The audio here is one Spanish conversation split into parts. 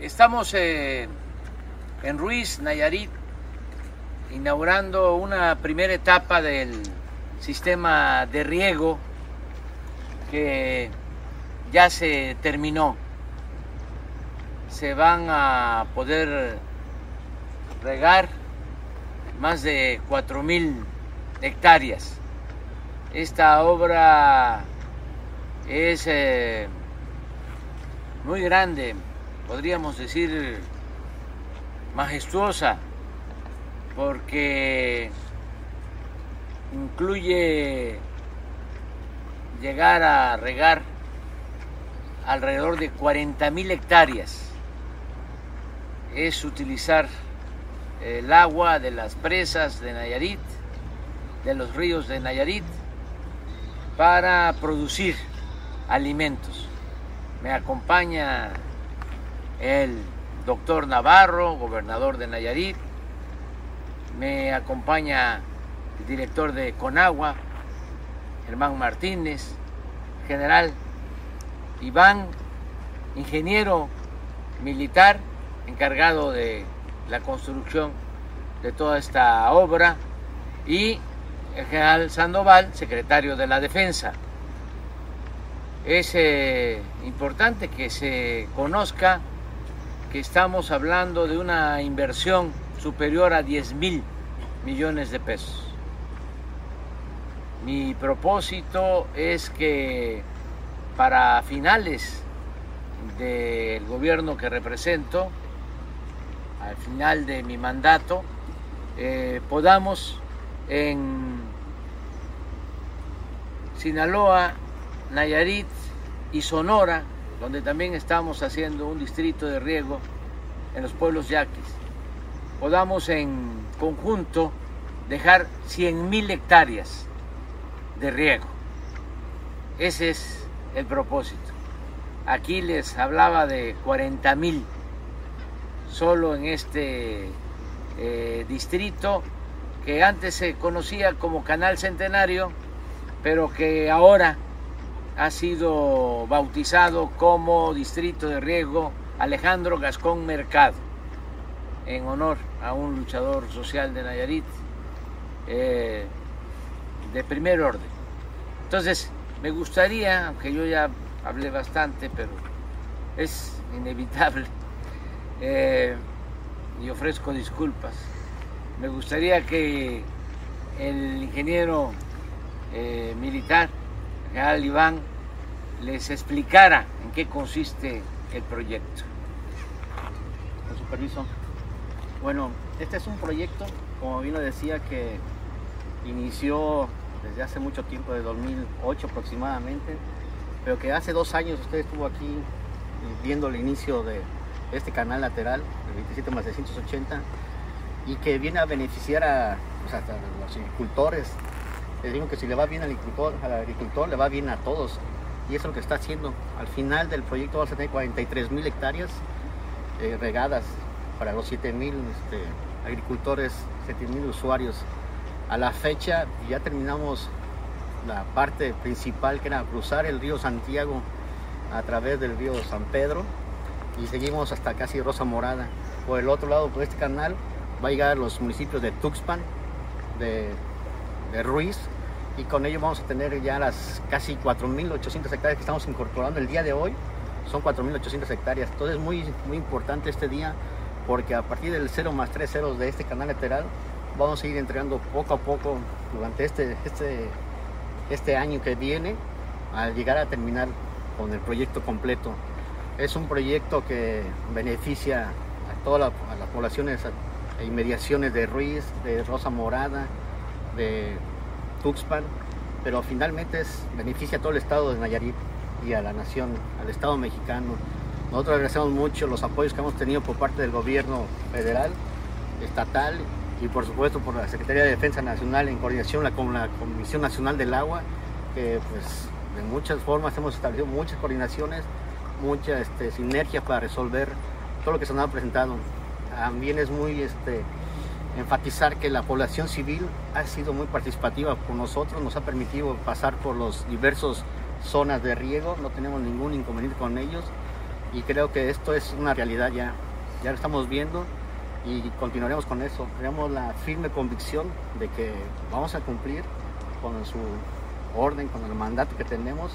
Estamos eh, en Ruiz, Nayarit, inaugurando una primera etapa del sistema de riego que ya se terminó. Se van a poder regar más de 4.000 hectáreas. Esta obra es eh, muy grande, podríamos decir majestuosa, porque incluye llegar a regar alrededor de 40 mil hectáreas. Es utilizar el agua de las presas de Nayarit, de los ríos de Nayarit, para producir alimentos. Me acompaña el doctor Navarro, gobernador de Nayarit, me acompaña el director de Conagua, Germán Martínez, general Iván, ingeniero militar encargado de la construcción de toda esta obra, y el general Sandoval, secretario de la Defensa. Es eh, importante que se conozca que estamos hablando de una inversión superior a 10 mil millones de pesos. Mi propósito es que para finales del gobierno que represento, al final de mi mandato, eh, podamos en Sinaloa, Nayarit y Sonora donde también estamos haciendo un distrito de riego en los pueblos yaquis, podamos en conjunto dejar 100.000 hectáreas de riego. Ese es el propósito. Aquí les hablaba de 40.000 solo en este eh, distrito que antes se conocía como Canal Centenario, pero que ahora ha sido bautizado como Distrito de Riego Alejandro Gascón Mercado, en honor a un luchador social de Nayarit eh, de primer orden. Entonces, me gustaría, aunque yo ya hablé bastante, pero es inevitable, eh, y ofrezco disculpas, me gustaría que el ingeniero eh, militar, general Iván, les explicara en qué consiste el proyecto. Con su permiso. Bueno, este es un proyecto, como bien lo decía, que inició desde hace mucho tiempo, de 2008 aproximadamente, pero que hace dos años usted estuvo aquí viendo el inicio de este canal lateral, el 27 más 680, y que viene a beneficiar a, pues, a los agricultores. Les digo que si le va bien al agricultor, le va bien a todos y eso es lo que está haciendo. Al final del proyecto vamos a tener 43 mil hectáreas eh, regadas para los 7 mil este, agricultores, 7 mil usuarios. A la fecha ya terminamos la parte principal que era cruzar el río Santiago a través del río San Pedro y seguimos hasta casi Rosa Morada. Por el otro lado, por este canal, va a llegar los municipios de Tuxpan, de, de Ruiz, y con ello vamos a tener ya las casi 4.800 hectáreas que estamos incorporando el día de hoy. Son 4.800 hectáreas. Entonces es muy, muy importante este día porque a partir del 0 más 3 ceros de este canal lateral vamos a ir entregando poco a poco durante este, este, este año que viene al llegar a terminar con el proyecto completo. Es un proyecto que beneficia a todas las poblaciones e inmediaciones de Ruiz, de Rosa Morada, de Tuxpan, pero finalmente es, beneficia a todo el estado de Nayarit y a la nación, al estado mexicano. Nosotros agradecemos mucho los apoyos que hemos tenido por parte del gobierno federal, estatal y por supuesto por la Secretaría de Defensa Nacional en coordinación con la Comisión Nacional del Agua, que pues de muchas formas hemos establecido muchas coordinaciones, muchas este, sinergias para resolver todo lo que se nos ha presentado. También es muy este, enfatizar que la población civil ha sido muy participativa con nosotros, nos ha permitido pasar por los diversos zonas de riego, no tenemos ningún inconveniente con ellos y creo que esto es una realidad ya, ya lo estamos viendo y continuaremos con eso. Tenemos la firme convicción de que vamos a cumplir con su orden, con el mandato que tenemos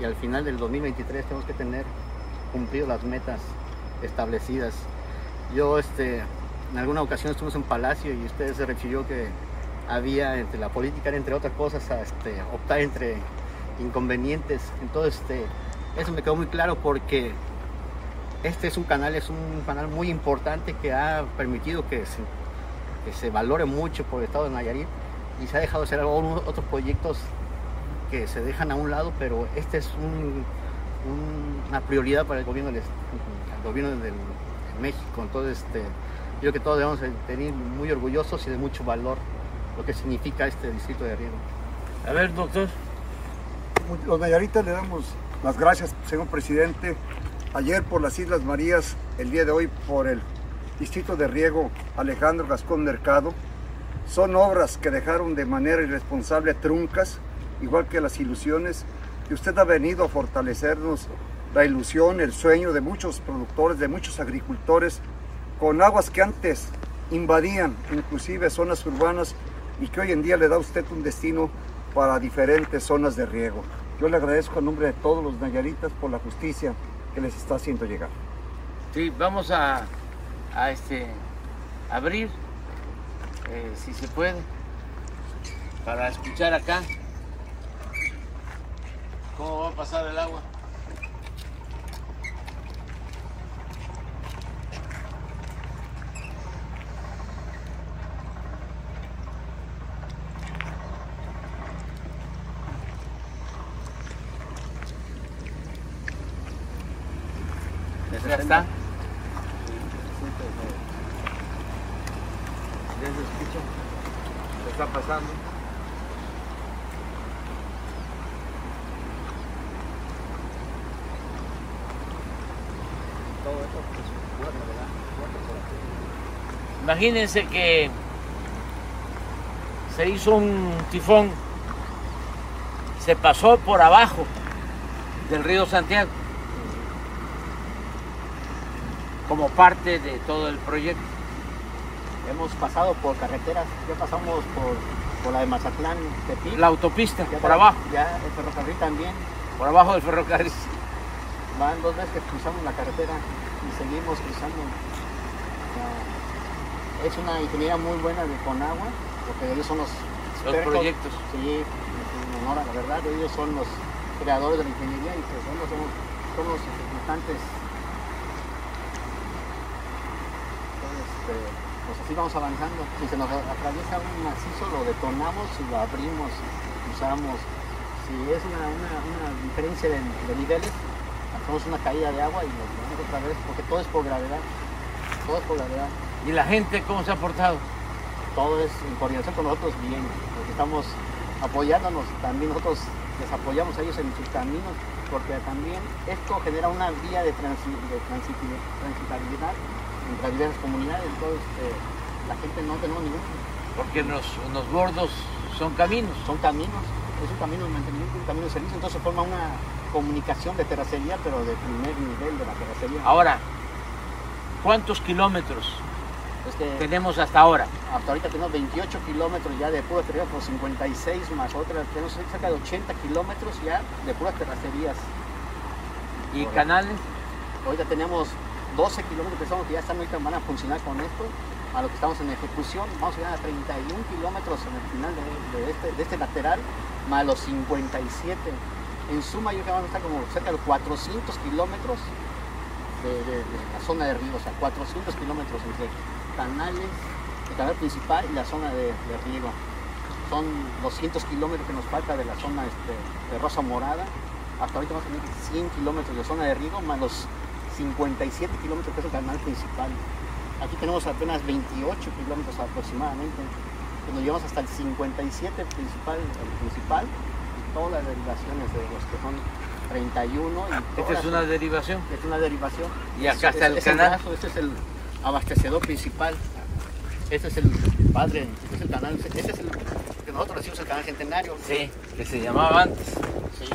y al final del 2023 tenemos que tener cumplido las metas establecidas. Yo este, en alguna ocasión estuvimos en Palacio y usted se refirió que había entre la política, entre otras cosas, a este, optar entre inconvenientes. Entonces, este, eso me quedó muy claro porque este es un canal, es un canal muy importante que ha permitido que se, valore mucho por el estado de Nayarit y se ha dejado de hacer otros proyectos que se dejan a un lado, pero este es una prioridad para el gobierno, del, el gobierno de México. Entonces, este, yo creo que todos debemos tener muy orgullosos y de mucho valor lo que significa este distrito de riego. A ver, doctor. Los Nayaritas le damos las gracias, señor presidente. Ayer por las Islas Marías, el día de hoy por el distrito de riego Alejandro Gascón Mercado. Son obras que dejaron de manera irresponsable truncas, igual que las ilusiones, y usted ha venido a fortalecernos la ilusión, el sueño de muchos productores, de muchos agricultores, con aguas que antes invadían inclusive zonas urbanas y que hoy en día le da a usted un destino para diferentes zonas de riego. Yo le agradezco a nombre de todos los nayaritas por la justicia que les está haciendo llegar. Sí, vamos a, a este, abrir, eh, si se puede, para escuchar acá cómo va a pasar el agua. ¿Ya está? ¿Ya se escucha? ¿Qué está pasando? Imagínense que se hizo un tifón, se pasó por abajo del río Santiago como parte de todo el proyecto. Hemos pasado por carreteras, ya pasamos por, por la de Mazatlán, Tepic. La autopista, por abajo. Ya el ferrocarril también. Por abajo del ferrocarril. Van dos veces que cruzamos la carretera y seguimos cruzando. es una ingeniería muy buena de Conagua, porque ellos son los, los proyectos. Sí, en honor a la verdad, ellos son los creadores de la ingeniería y pues somos, somos los ejecutantes pues así vamos avanzando. Si se nos atraviesa un macizo, lo detonamos y lo abrimos, usamos. Si es una, diferencia de, niveles, hacemos una caída de agua y nos vamos otra vez, porque todo es por gravedad. Todo es por gravedad. ¿Y la gente cómo se ha portado? Todo es en coordinación con nosotros bien, porque estamos apoyándonos, también nosotros les apoyamos a ellos en sus caminos, porque también esto genera una vía de, transitabilidad entre diversas comunidades, entonces eh, la gente no tenemos ningún. Porque los, los bordos son caminos. Son caminos, es un camino de mantenimiento, un camino de servicio, entonces se forma una comunicación de terracería, pero de primer nivel de la terracería. Ahora, ¿cuántos kilómetros tenemos hasta ahora? Hasta ahorita tenemos 28 kilómetros ya de pura terracería, por 56 más otras, tenemos cerca de 80 kilómetros ya de puras terracerías. ¿Y canales? Ahorita tenemos 12 kilómetros pensamos que ya están ahorita van a funcionar con esto, a lo que estamos en ejecución, vamos a llegar a 31 kilómetros en el final de, este, este, lateral, más los 57. En suma yo creo que vamos a estar como cerca de 400 kilómetros de, la zona de río, o sea, 400 kilómetros entre canales, el canal principal y la zona de, riego. Son 200 kilómetros que nos falta de la zona este, de Rosa Morada. Hasta ahorita vamos a tener 100 kilómetros de zona de riego, más los 57 kilómetros que es el canal principal. Aquí tenemos apenas 28 kilómetros aproximadamente. Nos llevamos hasta el 57 principal, el principal y todas las derivaciones de los que son 31. Y ¿Esta es una derivación? Es una derivación. ¿Y acá está el canal? este es el abastecedor principal. Este es el padre, este es el canal, este es el que nosotros decimos el canal centenario. Sí, que se llamaba antes. Sí,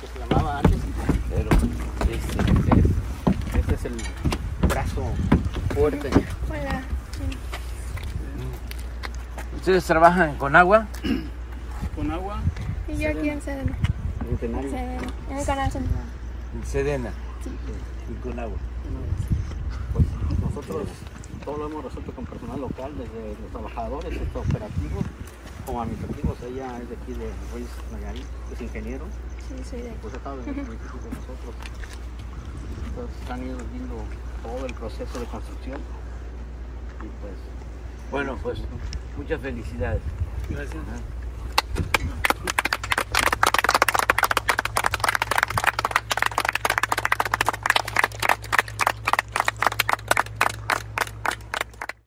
que se llamaba antes. Pero este, es brazo fuerte. Hola. ¿Ustedes trabajan con agua? con agua. Y yo aquí en Sedena. En Tenario. En el canal central. En Sedena. Y con agua. Pues nosotros todo lo hemos resuelto con personal local, desde los trabajadores, estos operativos, como administrativos. Ella es de aquí de Ruiz Nayarit, es ingeniero, Sí, soy de pues ha estado en el municipio con nosotros. Entonces han ido viendo todo el proceso de construcción. Y pues, Bueno, pues muchas felicidades. Gracias.